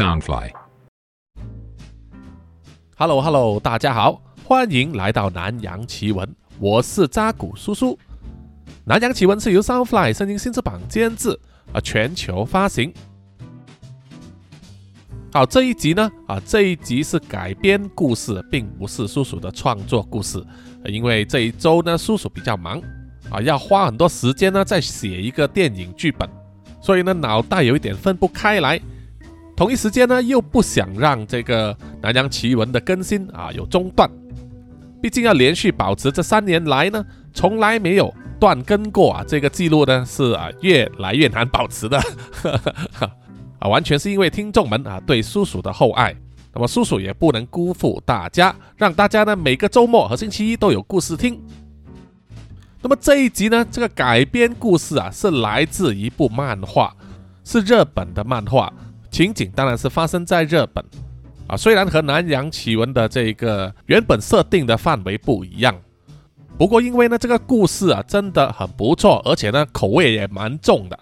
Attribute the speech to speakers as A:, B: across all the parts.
A: Soundfly。
B: Hello Hello，大家好，欢迎来到南洋奇闻，我是扎古叔叔。南洋奇闻是由 Soundfly 声音新翅膀监制，啊，全球发行。好，这一集呢，啊，这一集是改编故事，并不是叔叔的创作故事，因为这一周呢，叔叔比较忙，啊，要花很多时间呢，在写一个电影剧本，所以呢，脑袋有一点分不开来。同一时间呢，又不想让这个南洋奇闻的更新啊有中断，毕竟要连续保持这三年来呢，从来没有断更过啊，这个记录呢是啊越来越难保持的，啊，完全是因为听众们啊对叔叔的厚爱，那么叔叔也不能辜负大家，让大家呢每个周末和星期一都有故事听。那么这一集呢，这个改编故事啊是来自一部漫画，是日本的漫画。情景当然是发生在日本啊，虽然和南洋奇闻的这个原本设定的范围不一样，不过因为呢这个故事啊真的很不错，而且呢口味也蛮重的，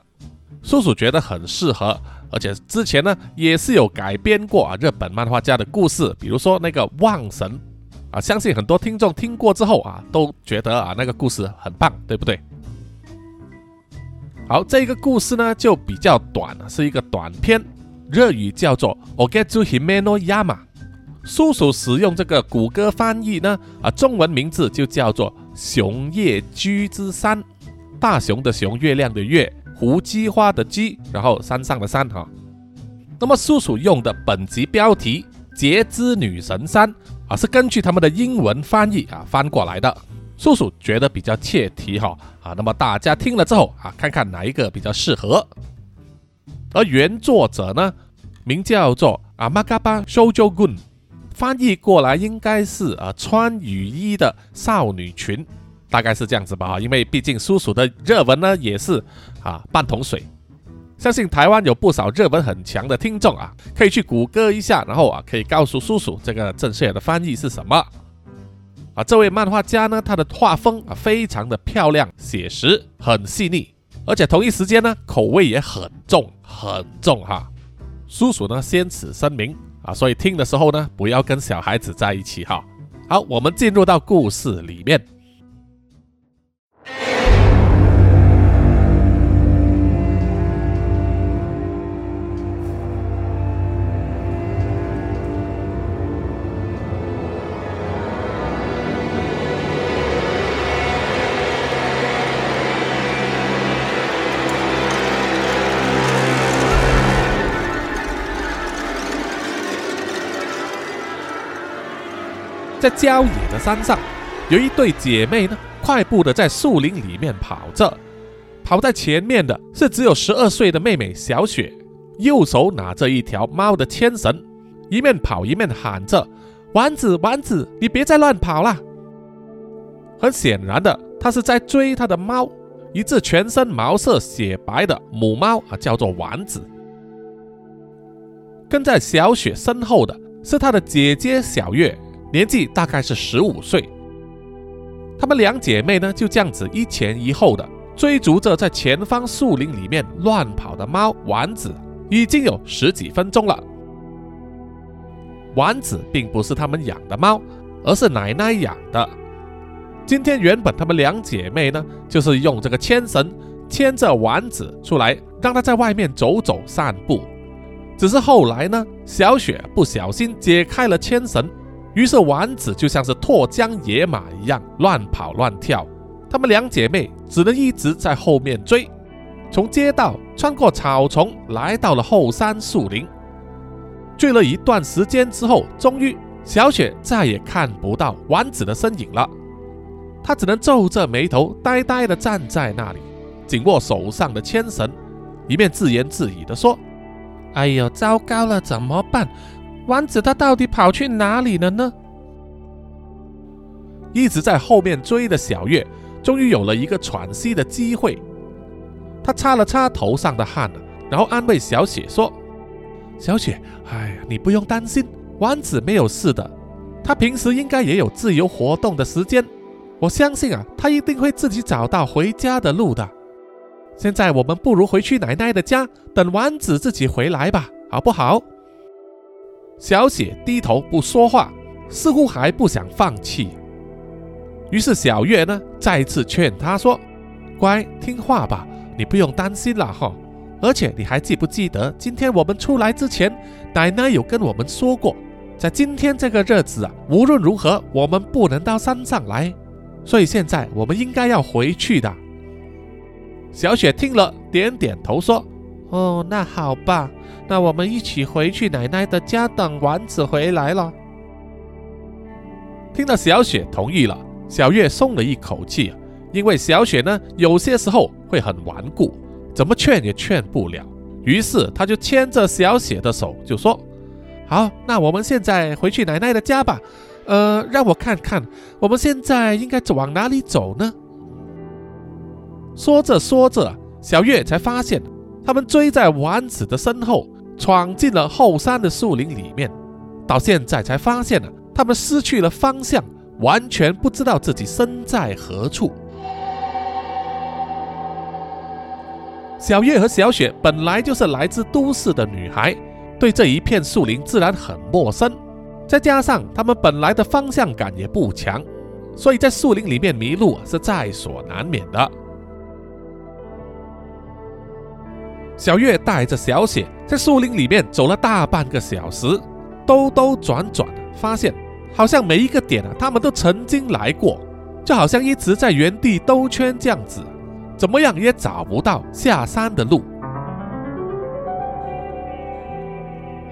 B: 叔叔觉得很适合，而且之前呢也是有改编过啊日本漫画家的故事，比如说那个望神啊，相信很多听众听过之后啊都觉得啊那个故事很棒，对不对？好，这个故事呢就比较短，是一个短篇。日语叫做 “ogetsu himeno yama”，叔叔使用这个谷歌翻译呢，啊，中文名字就叫做“熊叶居之山”，大熊的熊，月亮的月，胡姬花的姬，然后山上的山哈。那么叔叔用的本集标题“节之女神山”啊，是根据他们的英文翻译啊翻过来的。叔叔觉得比较切题哈啊，那么大家听了之后啊，看看哪一个比较适合。而原作者呢，名叫做阿玛嘎巴修周棍，翻译过来应该是啊穿雨衣的少女群，大概是这样子吧。因为毕竟叔叔的热文呢也是啊半桶水，相信台湾有不少热文很强的听众啊，可以去谷歌一下，然后啊可以告诉叔叔这个正确的翻译是什么。啊，这位漫画家呢，他的画风啊非常的漂亮、写实、很细腻。而且同一时间呢，口味也很重，很重哈。叔叔呢，先此声明啊，所以听的时候呢，不要跟小孩子在一起哈。好，我们进入到故事里面。在郊野的山上，有一对姐妹呢，快步的在树林里面跑着。跑在前面的是只有十二岁的妹妹小雪，右手拿着一条猫的牵绳，一面跑一面喊着：“丸子，丸子，你别再乱跑了！”很显然的，她是在追她的猫，一只全身毛色雪白的母猫啊，叫做丸子。跟在小雪身后的是她的姐姐小月。年纪大概是十五岁，她们两姐妹呢就这样子一前一后的追逐着在前方树林里面乱跑的猫丸子，已经有十几分钟了。丸子并不是他们养的猫，而是奶奶养的。今天原本她们两姐妹呢就是用这个牵绳牵着丸子出来，让它在外面走走散步。只是后来呢，小雪不小心解开了牵绳。于是丸子就像是脱缰野马一样乱跑乱跳，她们两姐妹只能一直在后面追，从街道穿过草丛，来到了后山树林。追了一段时间之后，终于小雪再也看不到丸子的身影了。她只能皱着眉头，呆呆地站在那里，紧握手上的牵绳，一面自言自语地说：“哎呦，糟糕了，怎么办？”丸子他到底跑去哪里了呢？一直在后面追的小月，终于有了一个喘息的机会。他擦了擦头上的汗，然后安慰小雪说：“小雪，哎呀，你不用担心，丸子没有事的。他平时应该也有自由活动的时间，我相信啊，他一定会自己找到回家的路的。现在我们不如回去奶奶的家，等丸子自己回来吧，好不好？”小雪低头不说话，似乎还不想放弃。于是小月呢，再次劝他说：“乖，听话吧，你不用担心了哈。而且你还记不记得，今天我们出来之前，奶奶有跟我们说过，在今天这个日子啊，无论如何，我们不能到山上来。所以现在我们应该要回去的。”小雪听了，点点头说：“哦，那好吧。”那我们一起回去奶奶的家等丸子回来了。听到小雪同意了，小月松了一口气，因为小雪呢有些时候会很顽固，怎么劝也劝不了。于是他就牵着小雪的手，就说：“好，那我们现在回去奶奶的家吧。呃，让我看看，我们现在应该往哪里走呢？”说着说着，小月才发现，他们追在丸子的身后。闯进了后山的树林里面，到现在才发现呢，他们失去了方向，完全不知道自己身在何处。小月和小雪本来就是来自都市的女孩，对这一片树林自然很陌生，再加上他们本来的方向感也不强，所以在树林里面迷路是在所难免的。小月带着小雪在树林里面走了大半个小时，兜兜转转，发现好像每一个点啊，他们都曾经来过，就好像一直在原地兜圈这样子，怎么样也找不到下山的路。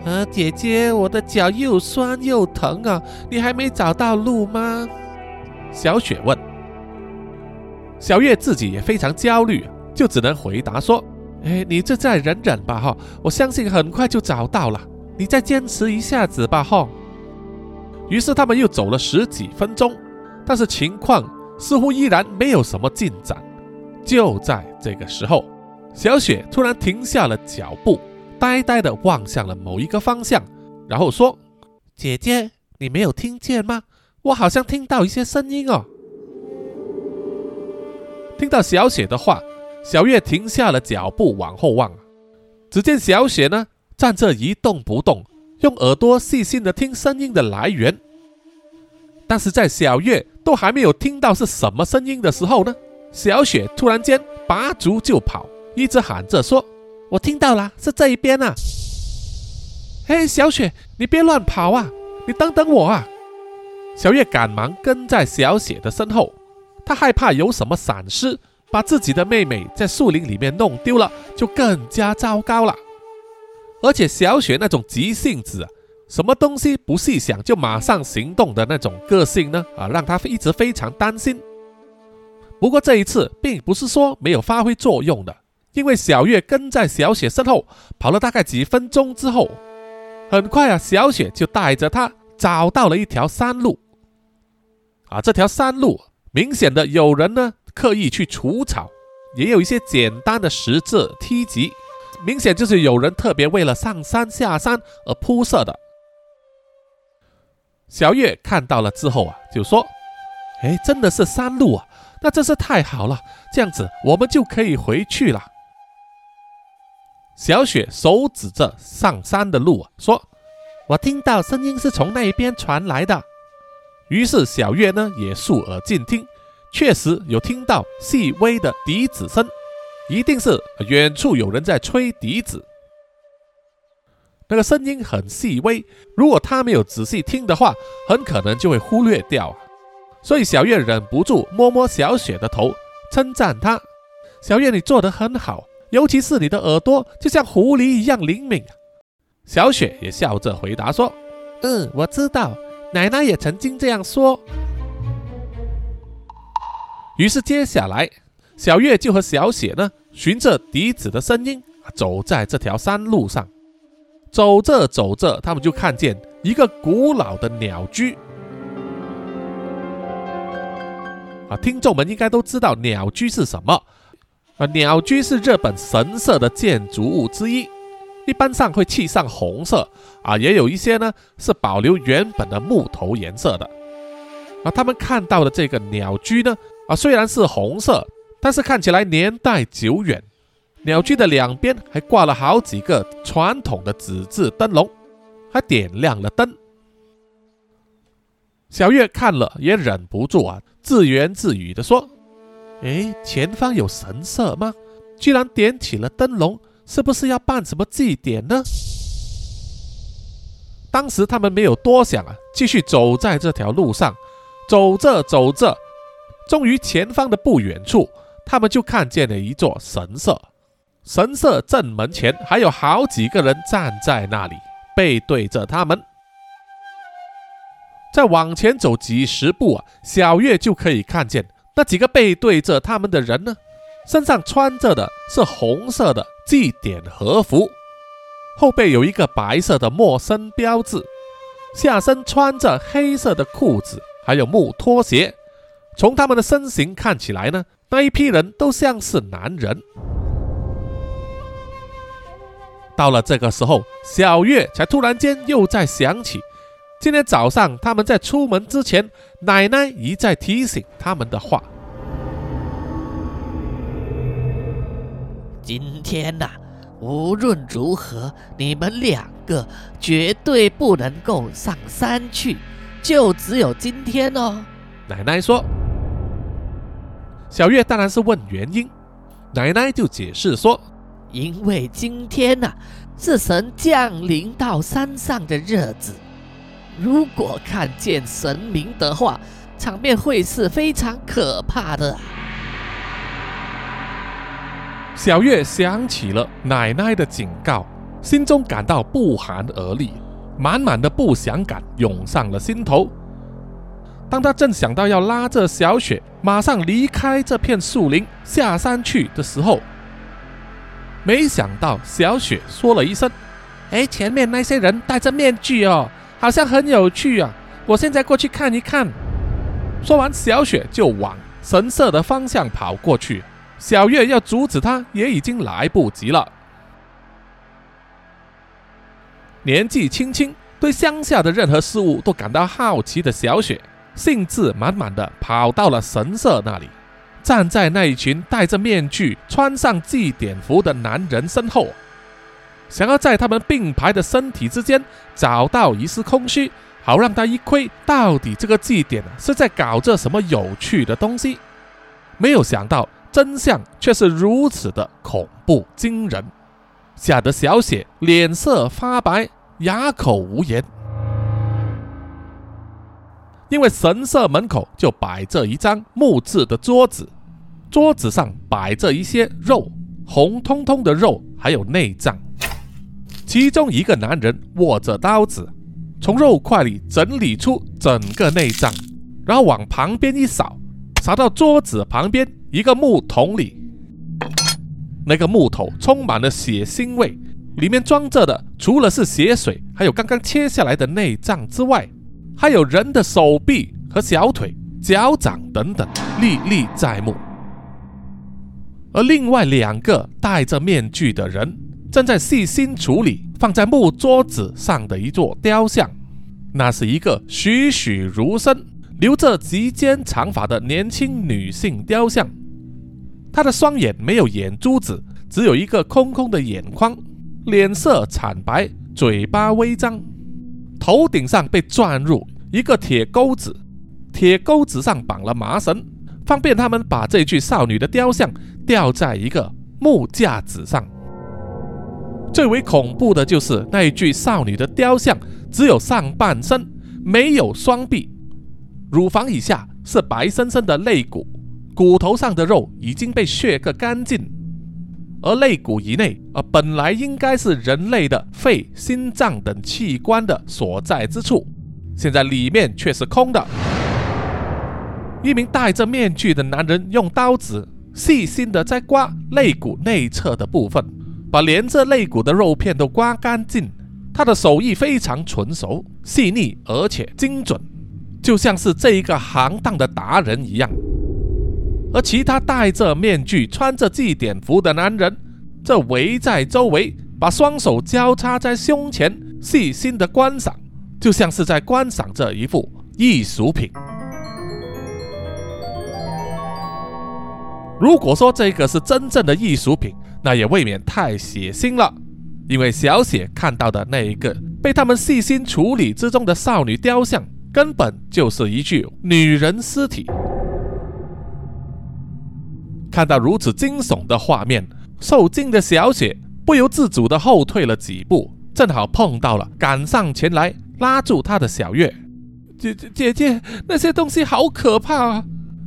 B: 啊，姐姐，我的脚又酸又疼啊，你还没找到路吗？小雪问。小月自己也非常焦虑，就只能回答说。哎，你这再忍忍吧，哈！我相信很快就找到了。你再坚持一下子吧，哈。于是他们又走了十几分钟，但是情况似乎依然没有什么进展。就在这个时候，小雪突然停下了脚步，呆呆地望向了某一个方向，然后说：“姐姐，你没有听见吗？我好像听到一些声音哦。”听到小雪的话。小月停下了脚步，往后望，只见小雪呢站着一动不动，用耳朵细心的听声音的来源。但是在小月都还没有听到是什么声音的时候呢，小雪突然间拔足就跑，一直喊着说：“我听到了，是这一边啊！”嘿，小雪，你别乱跑啊！你等等我啊！小月赶忙跟在小雪的身后，她害怕有什么闪失。把自己的妹妹在树林里面弄丢了，就更加糟糕了。而且小雪那种急性子，什么东西不细想就马上行动的那种个性呢？啊，让她一直非常担心。不过这一次并不是说没有发挥作用的，因为小月跟在小雪身后跑了大概几分钟之后，很快啊，小雪就带着她找到了一条山路。啊，这条山路明显的有人呢。刻意去除草，也有一些简单的石字梯级，明显就是有人特别为了上山下山而铺设的。小月看到了之后啊，就说：“哎，真的是山路啊，那真是太好了，这样子我们就可以回去了。”小雪手指着上山的路啊，说：“我听到声音是从那边传来的。”于是小月呢也竖耳静听。确实有听到细微的笛子声，一定是远处有人在吹笛子。那个声音很细微，如果他没有仔细听的话，很可能就会忽略掉。所以小月忍不住摸摸小雪的头，称赞她：“小月，你做得很好，尤其是你的耳朵，就像狐狸一样灵敏。”小雪也笑着回答说：“嗯，我知道，奶奶也曾经这样说。”于是接下来，小月就和小雪呢，循着笛子的声音，走在这条山路上。走着走着，他们就看见一个古老的鸟居。啊，听众们应该都知道鸟居是什么。啊，鸟居是日本神社的建筑物之一，一般上会漆上红色。啊，也有一些呢是保留原本的木头颜色的。啊，他们看到的这个鸟居呢。啊，虽然是红色，但是看起来年代久远。鸟居的两边还挂了好几个传统的纸质灯笼，还点亮了灯。小月看了也忍不住啊，自言自语的说：“哎，前方有神社吗？居然点起了灯笼，是不是要办什么祭典呢？”当时他们没有多想啊，继续走在这条路上，走着走着，终于前方的不远处，他们就看见了一座神社。神社正门前还有好几个人站在那里，背对着他们。再往前走几十步啊，小月就可以看见那几个背对着他们的人呢，身上穿着的是红色的祭典和服。后背有一个白色的陌生标志，下身穿着黑色的裤子，还有木拖鞋。从他们的身形看起来呢，那一批人都像是男人。到了这个时候，小月才突然间又在想起，今天早上他们在出门之前，奶奶一再提醒他们的话：
A: 今天呐。无论如何，你们两个绝对不能够上山去，就只有今天哦。
B: 奶奶说：“小月当然是问原因。”奶奶就解释说：“
A: 因为今天呐是神降临到山上的日子，如果看见神明的话，场面会是非常可怕的。”
B: 小月想起了奶奶的警告，心中感到不寒而栗，满满的不祥感涌上了心头。当他正想到要拉着小雪马上离开这片树林下山去的时候，没想到小雪说了一声：“哎，前面那些人戴着面具哦，好像很有趣啊！我现在过去看一看。”说完，小雪就往神社的方向跑过去。小月要阻止他，也已经来不及了。年纪轻轻，对乡下的任何事物都感到好奇的小雪，兴致满满的跑到了神社那里，站在那一群戴着面具、穿上祭典服的男人身后，想要在他们并排的身体之间找到一丝空虚，好让他一窥到底这个祭典是在搞着什么有趣的东西。没有想到。真相却是如此的恐怖惊人，吓得小雪脸色发白，哑口无言。因为神社门口就摆着一张木质的桌子，桌子上摆着一些肉，红彤彤的肉，还有内脏。其中一个男人握着刀子，从肉块里整理出整个内脏，然后往旁边一扫，扫到桌子旁边。一个木桶里，那个木头充满了血腥味，里面装着的除了是血水，还有刚刚切下来的内脏之外，还有人的手臂和小腿、脚掌等等，历历在目。而另外两个戴着面具的人，正在细心处理放在木桌子上的一座雕像，那是一个栩栩如生、留着及肩长发的年轻女性雕像。她的双眼没有眼珠子，只有一个空空的眼眶，脸色惨白，嘴巴微张，头顶上被钻入一个铁钩子，铁钩子上绑了麻绳，方便他们把这具少女的雕像吊在一个木架子上。最为恐怖的就是那一具少女的雕像只有上半身，没有双臂，乳房以下是白生生的肋骨。骨头上的肉已经被削个干净，而肋骨以内啊，本来应该是人类的肺、心脏等器官的所在之处，现在里面却是空的。一名戴着面具的男人用刀子细心的在刮肋骨内侧的部分，把连着肋骨的肉片都刮干净。他的手艺非常纯熟、细腻，而且精准，就像是这一个行当的达人一样。而其他戴着面具、穿着祭典服的男人，则围在周围，把双手交叉在胸前，细心的观赏，就像是在观赏这一幅艺术品。如果说这个是真正的艺术品，那也未免太血腥了。因为小雪看到的那一个被他们细心处理之中的少女雕像，根本就是一具女人尸体。看到如此惊悚的画面，受惊的小雪不由自主地后退了几步，正好碰到了赶上前来拉住她的小月。姐姐姐姐，那些东西好可怕啊！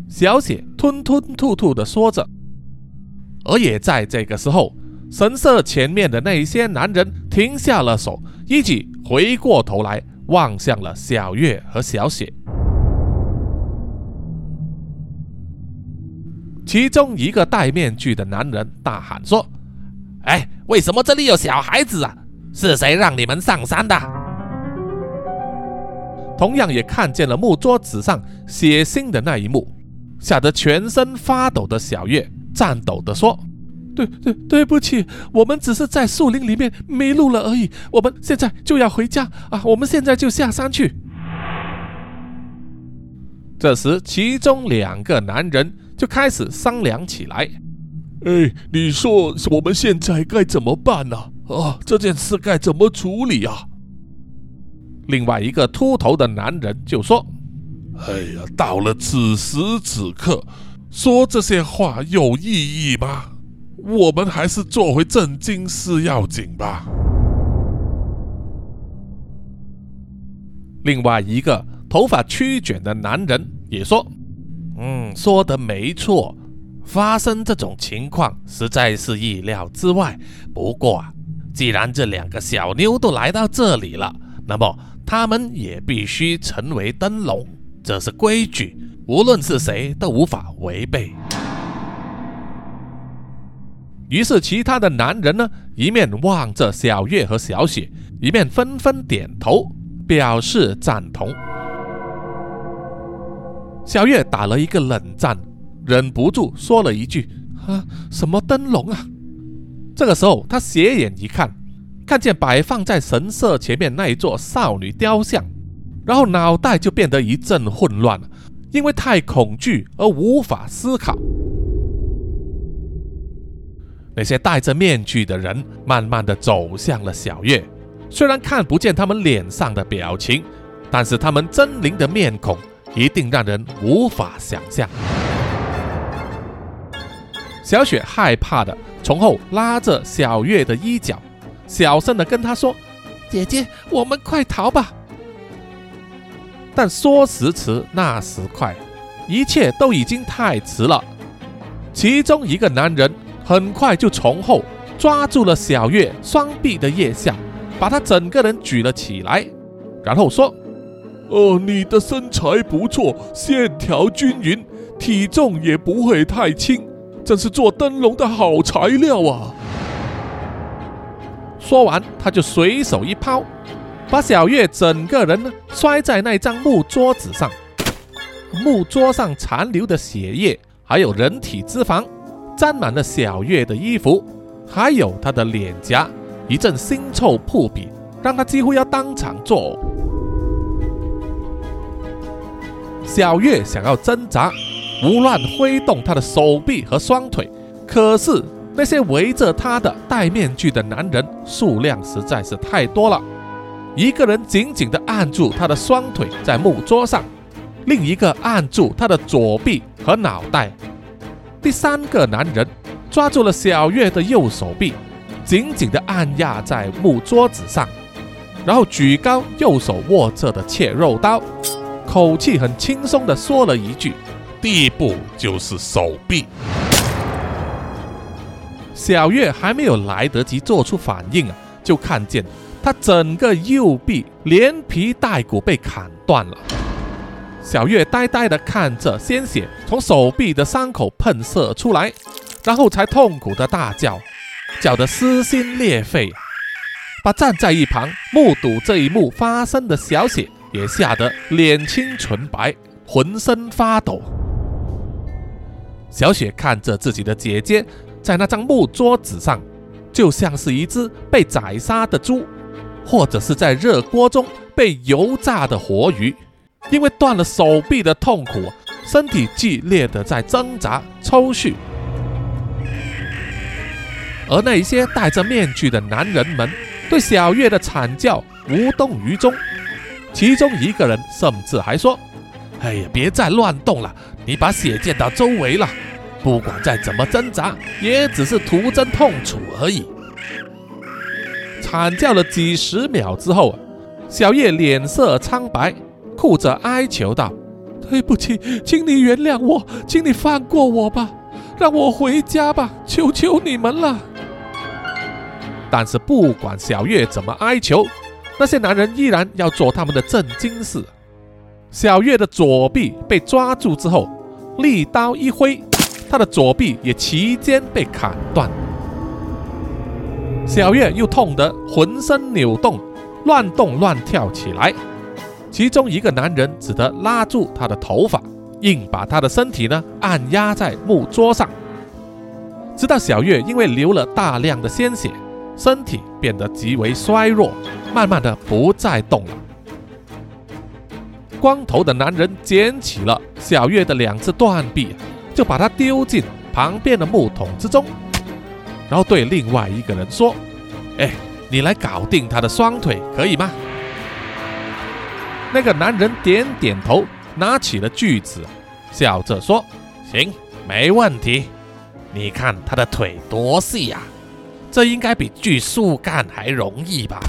B: 小雪吞吞吐吐地说着。而也在这个时候，神社前面的那些男人停下了手，一起回过头来望向了小月和小雪。其中一个戴面具的男人大喊说：“哎，为什么这里有小孩子啊？是谁让你们上山的？”同样也看见了木桌子上血腥的那一幕，吓得全身发抖的小月颤抖地说：“对对，对不起，我们只是在树林里面迷路了而已。我们现在就要回家啊！我们现在就下山去。”这时，其中两个男人。就开始商量起来。
C: 哎，你说我们现在该怎么办呢？啊，这件事该怎么处理啊？
B: 另外一个秃头的男人就说：“
C: 哎呀，到了此时此刻，说这些话有意义吗？我们还是做回正经事要紧吧。”
B: 另外一个头发曲卷的男人也说。嗯，说的没错，发生这种情况实在是意料之外。不过啊，既然这两个小妞都来到这里了，那么他们也必须成为灯笼，这是规矩，无论是谁都无法违背。于是，其他的男人呢，一面望着小月和小雪，一面纷纷点头表示赞同。小月打了一个冷战，忍不住说了一句：“啊，什么灯笼啊？”这个时候，他斜眼一看，看见摆放在神社前面那一座少女雕像，然后脑袋就变得一阵混乱，因为太恐惧而无法思考。那些戴着面具的人慢慢的走向了小月，虽然看不见他们脸上的表情，但是他们狰狞的面孔。一定让人无法想象。小雪害怕的从后拉着小月的衣角，小声的跟她说：“姐姐，我们快逃吧！”但说时迟，那时快，一切都已经太迟了。其中一个男人很快就从后抓住了小月双臂的腋下，把她整个人举了起来，然后说。
C: 哦，你的身材不错，线条均匀，体重也不会太轻，真是做灯笼的好材料啊！
B: 说完，他就随手一抛，把小月整个人呢摔在那张木桌子上。木桌上残留的血液，还有人体脂肪，沾满了小月的衣服，还有她的脸颊，一阵腥臭扑鼻，让他几乎要当场作呕。小月想要挣扎，胡乱挥动她的手臂和双腿，可是那些围着她的戴面具的男人数量实在是太多了。一个人紧紧地按住她的双腿在木桌上，另一个按住她的左臂和脑袋，第三个男人抓住了小月的右手臂，紧紧地按压在木桌子上，然后举高右手握着的切肉刀。口气很轻松地说了一句：“
C: 第一步就是手臂。”
B: 小月还没有来得及做出反应啊，就看见他整个右臂连皮带骨被砍断了。小月呆呆地看着鲜血从手臂的伤口喷射出来，然后才痛苦的大叫，叫得撕心裂肺，把站在一旁目睹这一幕发生的小雪。也吓得脸青唇白，浑身发抖。小雪看着自己的姐姐在那张木桌子上，就像是一只被宰杀的猪，或者是在热锅中被油炸的活鱼。因为断了手臂的痛苦，身体剧烈的在挣扎抽搐。而那些戴着面具的男人们对小月的惨叫。无动于衷。其中一个人甚至还说：“哎呀，别再乱动了，你把血溅到周围了。不管再怎么挣扎，也只是徒增痛楚而已。”惨叫了几十秒之后，小叶脸色苍白，哭着哀求道：“对不起，请你原谅我，请你放过我吧，让我回家吧，求求你们了。”但是不管小月怎么哀求，那些男人依然要做他们的正经事。小月的左臂被抓住之后，利刀一挥，他的左臂也齐肩被砍断。小月又痛得浑身扭动，乱动乱跳起来。其中一个男人只得拉住她的头发，硬把她的身体呢按压在木桌上，直到小月因为流了大量的鲜血。身体变得极为衰弱，慢慢的不再动了。光头的男人捡起了小月的两只断臂，就把它丢进旁边的木桶之中，然后对另外一个人说：“哎，你来搞定他的双腿，可以吗？”那个男人点点头，拿起了锯子，笑着说：“行，没问题。你看他的腿多细呀！”这应该比锯树干还容易吧？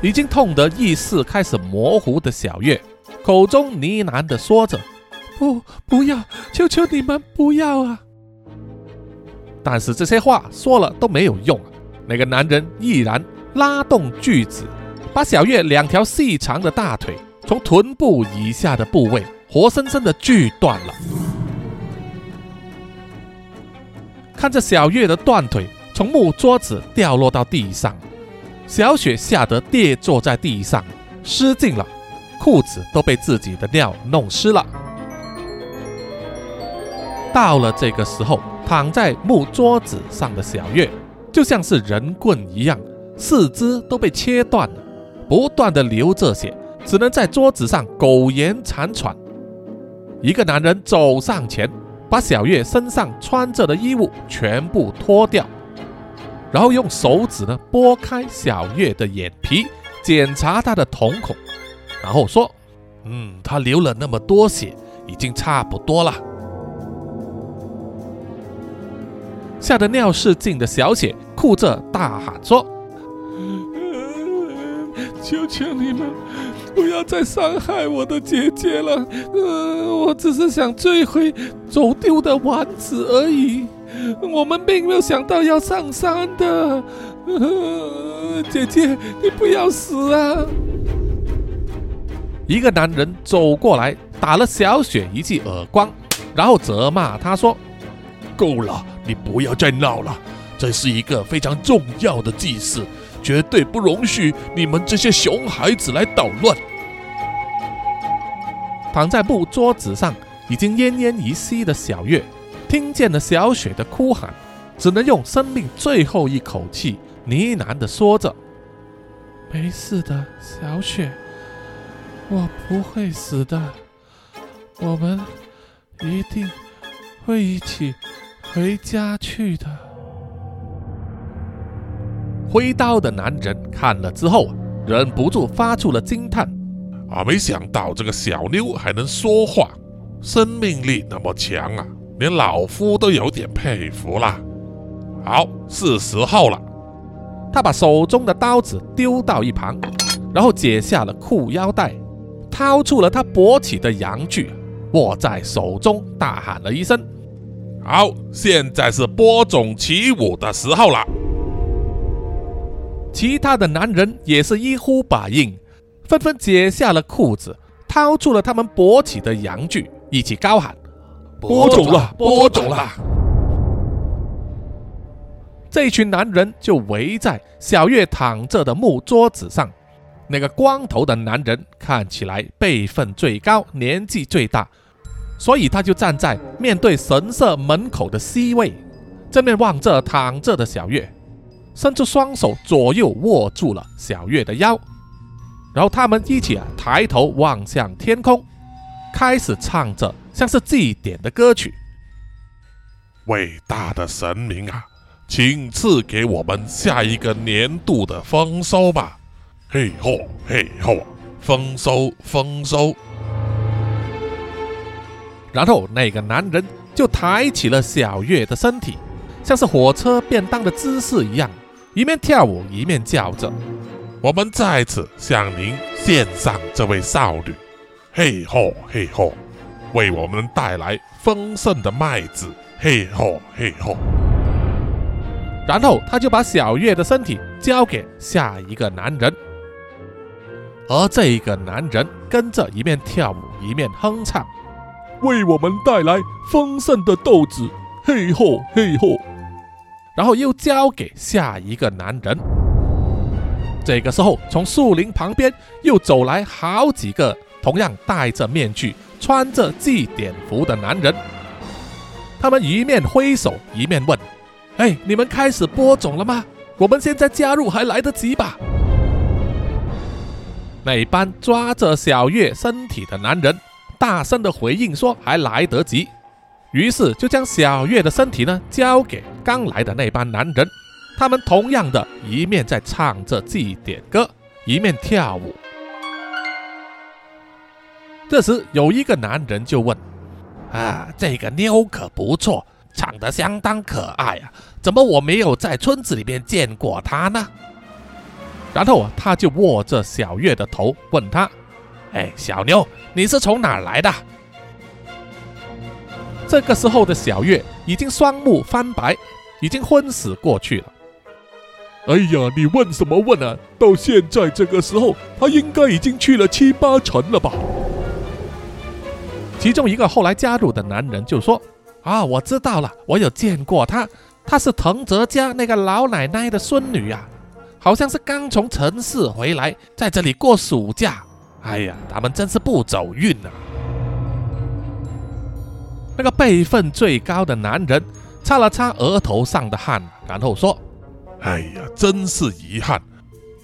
B: 已经痛得意识开始模糊的小月，口中呢喃的说着：“不，不要，求求你们不要啊！”但是这些话说了都没有用，那个男人毅然拉动锯子，把小月两条细长的大腿从臀部以下的部位活生生的锯断了。看着小月的断腿从木桌子掉落到地上，小雪吓得跌坐在地上，失禁了，裤子都被自己的尿弄湿了。到了这个时候，躺在木桌子上的小月就像是人棍一样，四肢都被切断了，不断的流着血，只能在桌子上苟延残喘。一个男人走上前。把小月身上穿着的衣物全部脱掉，然后用手指呢拨开小月的眼皮，检查她的瞳孔，然后说：“嗯，她流了那么多血，已经差不多了。”吓得尿失禁的小雪哭着大喊说：“ 求求你们！”不要再伤害我的姐姐了，呃，我只是想追回走丢的丸子而已。我们并没有想到要上山的，姐姐，你不要死啊！一个男人走过来，打了小雪一记耳光，然后责骂她说：“
C: 够了，你不要再闹了，这是一个非常重要的祭祀。”绝对不容许你们这些熊孩子来捣乱！
B: 躺在木桌子上已经奄奄一息的小月，听见了小雪的哭喊，只能用生命最后一口气呢喃的说着：“没事的，小雪，我不会死的，我们一定会一起回家去的。”挥刀的男人看了之后，忍不住发出了惊叹：“
C: 啊，没想到这个小妞还能说话，生命力那么强啊，连老夫都有点佩服了。”好，是时候了。
B: 他把手中的刀子丢到一旁，然后解下了裤腰带，掏出了他勃起的阳具，握在手中，大喊了一声：“
C: 好，现在是播种起舞的时候了。”
B: 其他的男人也是一呼百应，纷纷解下了裤子，掏出了他们勃起的阳具，一起高喊：“
C: 播种了，播种了！”
B: 这群男人就围在小月躺着的木桌子上。那个光头的男人看起来辈分最高，年纪最大，所以他就站在面对神社门口的 C 位，正面望着躺着的小月。伸出双手，左右握住了小月的腰，然后他们一起啊抬头望向天空，开始唱着像是祭典的歌曲。
C: 伟大的神明啊，请赐给我们下一个年度的丰收吧！嘿吼嘿吼，丰收丰收！
B: 然后那个男人就抬起了小月的身体，像是火车便当的姿势一样，一面跳舞一面叫着：“
C: 我们在此向您献上这位少女，嘿吼嘿吼，为我们带来丰盛的麦子，嘿吼嘿吼。”
B: 然后他就把小月的身体交给下一个男人，而这一个男人跟着一面跳舞一面哼唱。为我们带来丰盛的豆子，嘿吼嘿吼，然后又交给下一个男人。这个时候，从树林旁边又走来好几个同样戴着面具、穿着祭典服的男人。他们一面挥手，一面问：“哎，你们开始播种了吗？我们现在加入还来得及吧？”那班抓着小月身体的男人。大声的回应说：“还来得及。”于是就将小月的身体呢交给刚来的那班男人。他们同样的一面在唱着祭典歌，一面跳舞。这时有一个男人就问：“啊，这个妞可不错，长得相当可爱啊，怎么我没有在村子里面见过她呢？”然后，他就握着小月的头问他。哎，小妞，你是从哪儿来的？这个时候的小月已经双目翻白，已经昏死过去了。哎呀，你问什么问啊？到现在这个时候，他应该已经去了七八成了吧？其中一个后来加入的男人就说：“啊，我知道了，我有见过她，她是藤泽家那个老奶奶的孙女呀，好像是刚从城市回来，在这里过暑假。”哎呀，他们真是不走运呐！那个辈分最高的男人擦了擦额头上的汗，然后说：“
C: 哎呀，真是遗憾，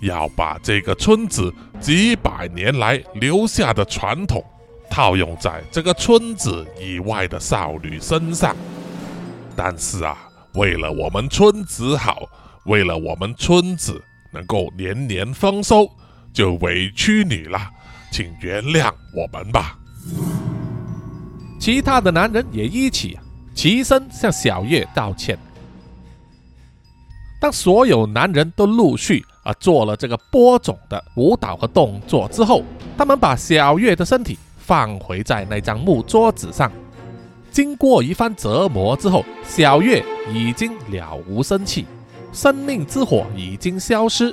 C: 要把这个村子几百年来留下的传统套用在这个村子以外的少女身上。但是啊，为了我们村子好，为了我们村子能够年年丰收，就委屈你了。”请原谅我们吧。
B: 其他的男人也一起齐声向小月道歉。当所有男人都陆续啊做了这个播种的舞蹈和动作之后，他们把小月的身体放回在那张木桌子上。经过一番折磨之后，小月已经了无生气，生命之火已经消失。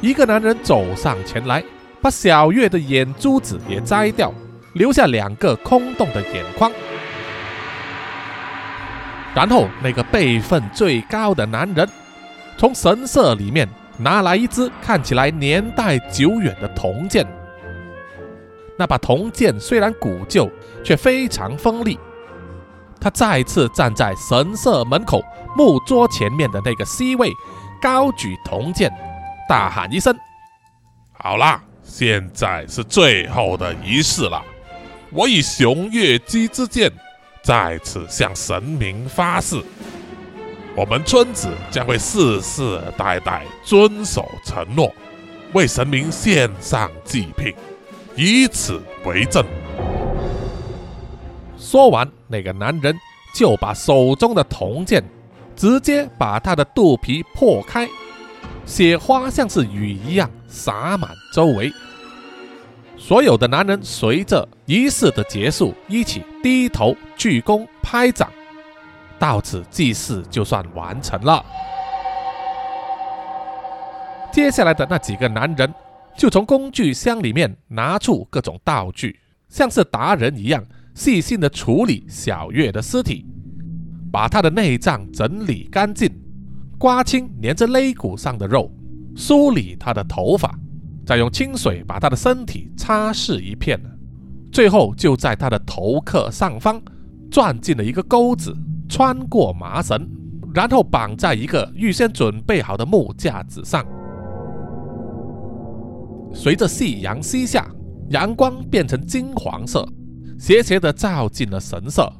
B: 一个男人走上前来。把小月的眼珠子也摘掉，留下两个空洞的眼眶。然后，那个辈分最高的男人从神社里面拿来一支看起来年代久远的铜剑。那把铜剑虽然古旧，却非常锋利。他再次站在神社门口木桌前面的那个 C 位，高举铜剑，大喊一声：“
C: 好啦！”现在是最后的仪式了，我以熊月姬之剑在此向神明发誓，我们村子将会世世代代遵守承诺，为神明献上祭品，以此为证。
B: 说完，那个男人就把手中的铜剑直接把他的肚皮破开。雪花像是雨一样洒满周围，所有的男人随着仪式的结束，一起低头鞠躬拍掌，到此祭祀就算完成了。接下来的那几个男人就从工具箱里面拿出各种道具，像是达人一样细心的处理小月的尸体，把她的内脏整理干净。刮清连着肋骨上的肉，梳理她的头发，再用清水把他的身体擦拭一片，最后就在他的头壳上方钻进了一个钩子，穿过麻绳，然后绑在一个预先准备好的木架子上。随着夕阳西下，阳光变成金黄色，斜斜地照进了神社。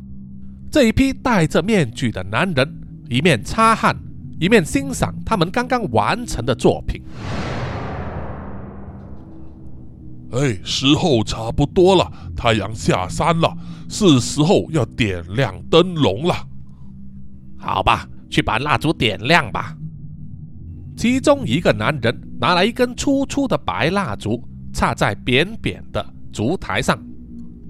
B: 这一批戴着面具的男人一面擦汗。一面欣赏他们刚刚完成的作品。
C: 哎，时候差不多了，太阳下山了，是时候要点亮灯笼了。
A: 好吧，去把蜡烛点亮吧。
B: 其中一个男人拿来一根粗粗的白蜡烛，插在扁扁的烛台上，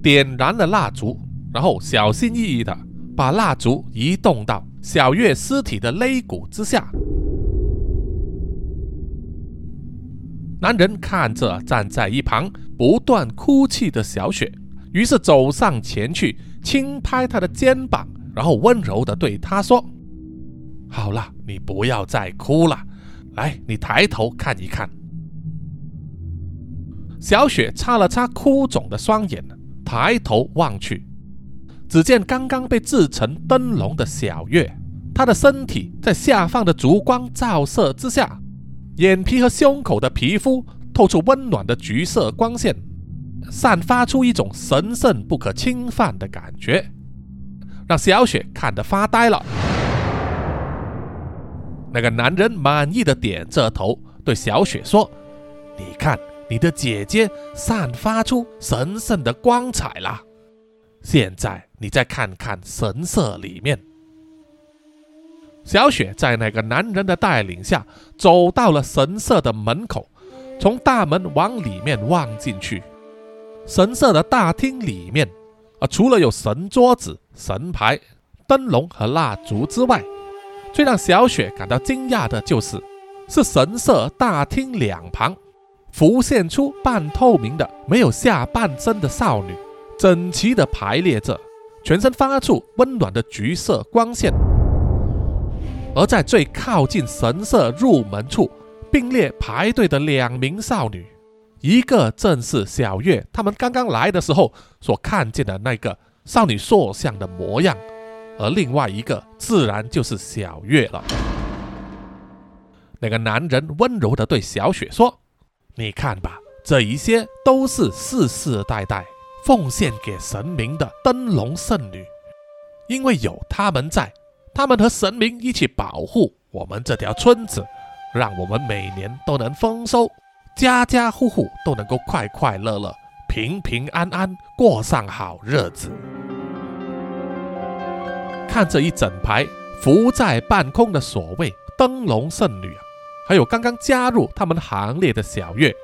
B: 点燃了蜡烛，然后小心翼翼的把蜡烛移动到小月尸体的肋骨之下。男人看着站在一旁不断哭泣的小雪，于是走上前去，轻拍她的肩膀，然后温柔地对她说：“好了，你不要再哭了，来，你抬头看一看。”小雪擦了擦哭肿的双眼，抬头望去，只见刚刚被制成灯笼的小月，她的身体在下方的烛光照射之下。眼皮和胸口的皮肤透出温暖的橘色光线，散发出一种神圣不可侵犯的感觉，让小雪看得发呆了。那个男人满意的点着头，对小雪说：“你看，你的姐姐散发出神圣的光彩了。现在你再看看神社里面。”小雪在那个男人的带领下走到了神社的门口，从大门往里面望进去。神社的大厅里面，啊，除了有神桌子、神牌、灯笼和蜡烛之外，最让小雪感到惊讶的就是，是神社大厅两旁浮现出半透明的、没有下半身的少女，整齐地排列着，全身发出温暖的橘色光线。而在最靠近神社入门处并列排队的两名少女，一个正是小月他们刚刚来的时候所看见的那个少女塑像的模样，而另外一个自然就是小月了。那个男人温柔地对小雪说：“你看吧，这一些都是世世代代奉献给神明的灯笼圣女，因为有他们在。”他们和神明一起保护我们这条村子，让我们每年都能丰收，家家户户都能够快快乐乐、平平安安过上好日子。看这一整排浮在半空的所谓灯笼圣女啊，还有刚刚加入他们行列的小月、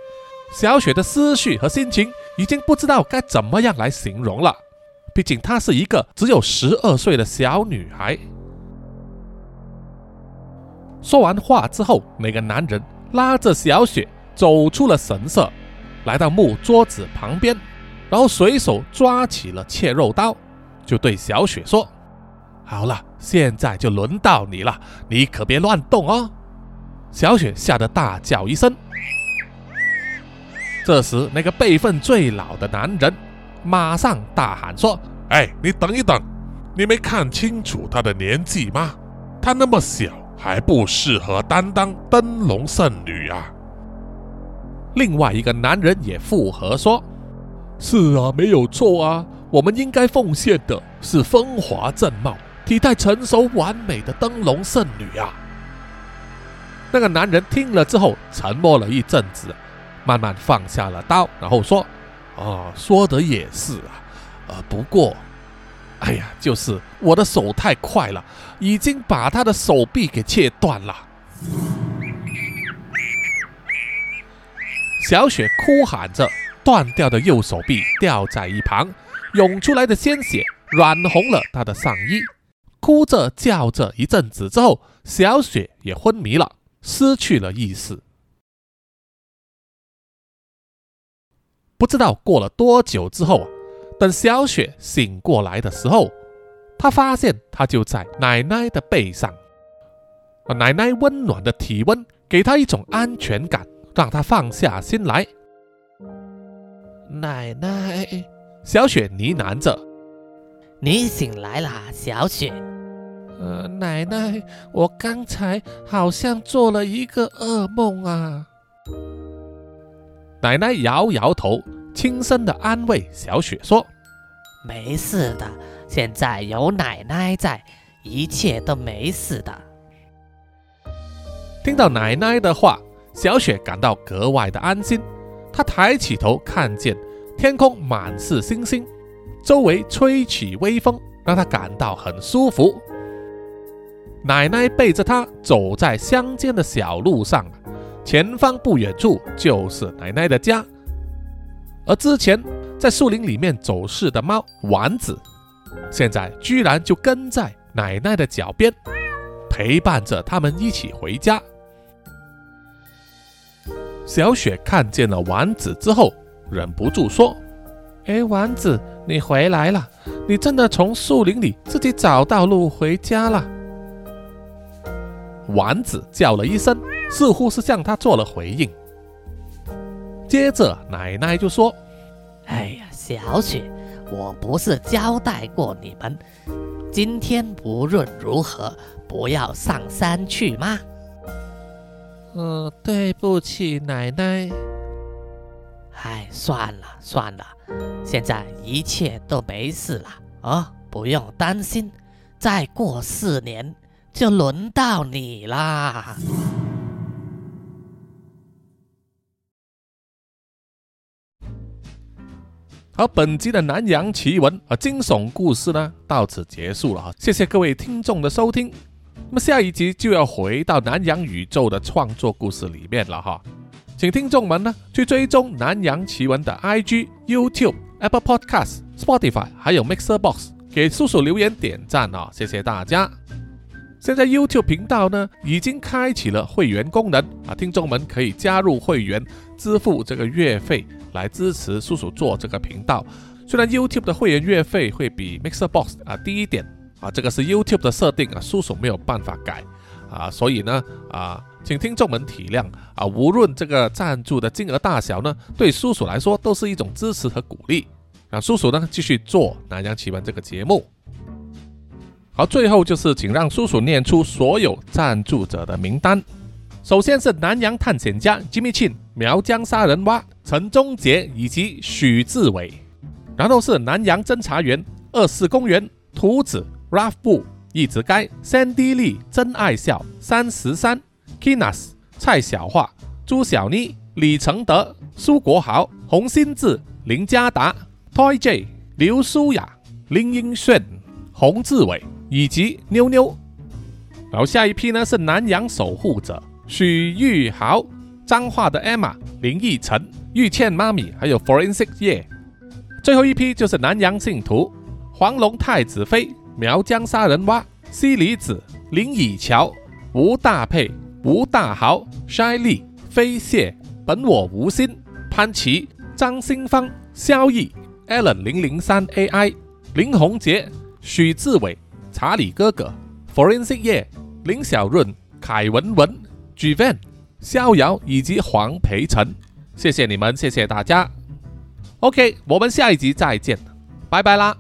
B: 小雪的思绪和心情，已经不知道该怎么样来形容了。毕竟她是一个只有十二岁的小女孩。说完话之后，那个男人拉着小雪走出了神社，来到木桌子旁边，然后随手抓起了切肉刀，就对小雪说：“好了，现在就轮到你了，你可别乱动哦！”小雪吓得大叫一声。这时，那个辈分最老的男人马上大喊说：“
C: 哎，你等一等，你没看清楚他的年纪吗？他那么小。”还不适合担当灯笼圣女啊！
B: 另外一个男人也附和说：“是啊，没有错啊，我们应该奉献的是风华正茂、体态成熟完美的灯笼圣女啊！”那个男人听了之后，沉默了一阵子，慢慢放下了刀，然后说：“啊，说的也是啊，呃，不过……”哎呀，就是我的手太快了，已经把他的手臂给切断了。小雪哭喊着，断掉的右手臂掉在一旁，涌出来的鲜血染红了她的上衣。哭着叫着一阵子之后，小雪也昏迷了，失去了意识。不知道过了多久之后啊。等小雪醒过来的时候，她发现她就在奶奶的背上，而奶奶温暖的体温给她一种安全感，让她放下心来。
A: 奶奶，
B: 小雪呢喃着：“
A: 你醒来啦，小雪。”“
B: 呃，奶奶，我刚才好像做了一个噩梦啊。”奶奶摇摇头。轻声的安慰小雪说：“
A: 没事的，现在有奶奶在，一切都没事的。”
B: 听到奶奶的话，小雪感到格外的安心。她抬起头，看见天空满是星星，周围吹起微风，让她感到很舒服。奶奶背着她走在乡间的小路上，前方不远处就是奶奶的家。而之前在树林里面走失的猫丸子，现在居然就跟在奶奶的脚边，陪伴着他们一起回家。小雪看见了丸子之后，忍不住说：“哎，丸子，你回来了！你真的从树林里自己找到路回家了。”丸子叫了一声，似乎是向他做了回应。接着，奶奶就说：“
A: 哎呀，小雪，我不是交代过你们，今天无论如何不要上山去吗？”“
B: 嗯，对不起，奶奶。”“
A: 哎，算了算了，现在一切都没事了啊，不用担心。再过四年。”就轮到你啦！
B: 好，本集的南洋奇闻和惊悚故事呢，到此结束了哈。谢谢各位听众的收听。那么下一集就要回到南洋宇宙的创作故事里面了哈，请听众们呢去追踪南洋奇闻的 IG、YouTube、Apple Podcast、Spotify 还有 Mixer Box，给叔叔留言点赞啊！谢谢大家。现在 YouTube 频道呢已经开启了会员功能啊，听众们可以加入会员，支付这个月费来支持叔叔做这个频道。虽然 YouTube 的会员月费会比 Mixer Box 啊低一点啊，这个是 YouTube 的设定啊，叔叔没有办法改啊，所以呢啊，请听众们体谅啊，无论这个赞助的金额大小呢，对叔叔来说都是一种支持和鼓励，让叔叔呢继续做南洋奇闻这个节目。好，最后就是请让叔叔念出所有赞助者的名单。首先是南洋探险家 Jimmy Chin、苗疆杀人蛙陈忠杰以及许志伟，然后是南洋侦查员二四公园图子 Ralph 布一直该 Sandy Lee 真爱笑三十三 Kinas 蔡小桦朱小妮李承德苏国豪洪新志林家达 Toy J 刘舒雅林英炫洪志伟。以及妞妞，然后下一批呢是南洋守护者许玉豪、彰化的 Emma、林奕晨、玉倩妈咪，还有 Forensic 叶。最后一批就是南洋信徒黄龙太子妃、苗疆杀人蛙、西里子、林以乔、吴大佩、吴大豪、筛利、飞蟹、本我无心、潘琪、张新芳、萧毅、Allen 零零三 AI、林宏杰、许志伟。查理哥哥、Forensic 叶、林小润、凯文文、Gvan、逍遥以及黄培成，谢谢你们，谢谢大家。OK，我们下一集再见，拜拜啦。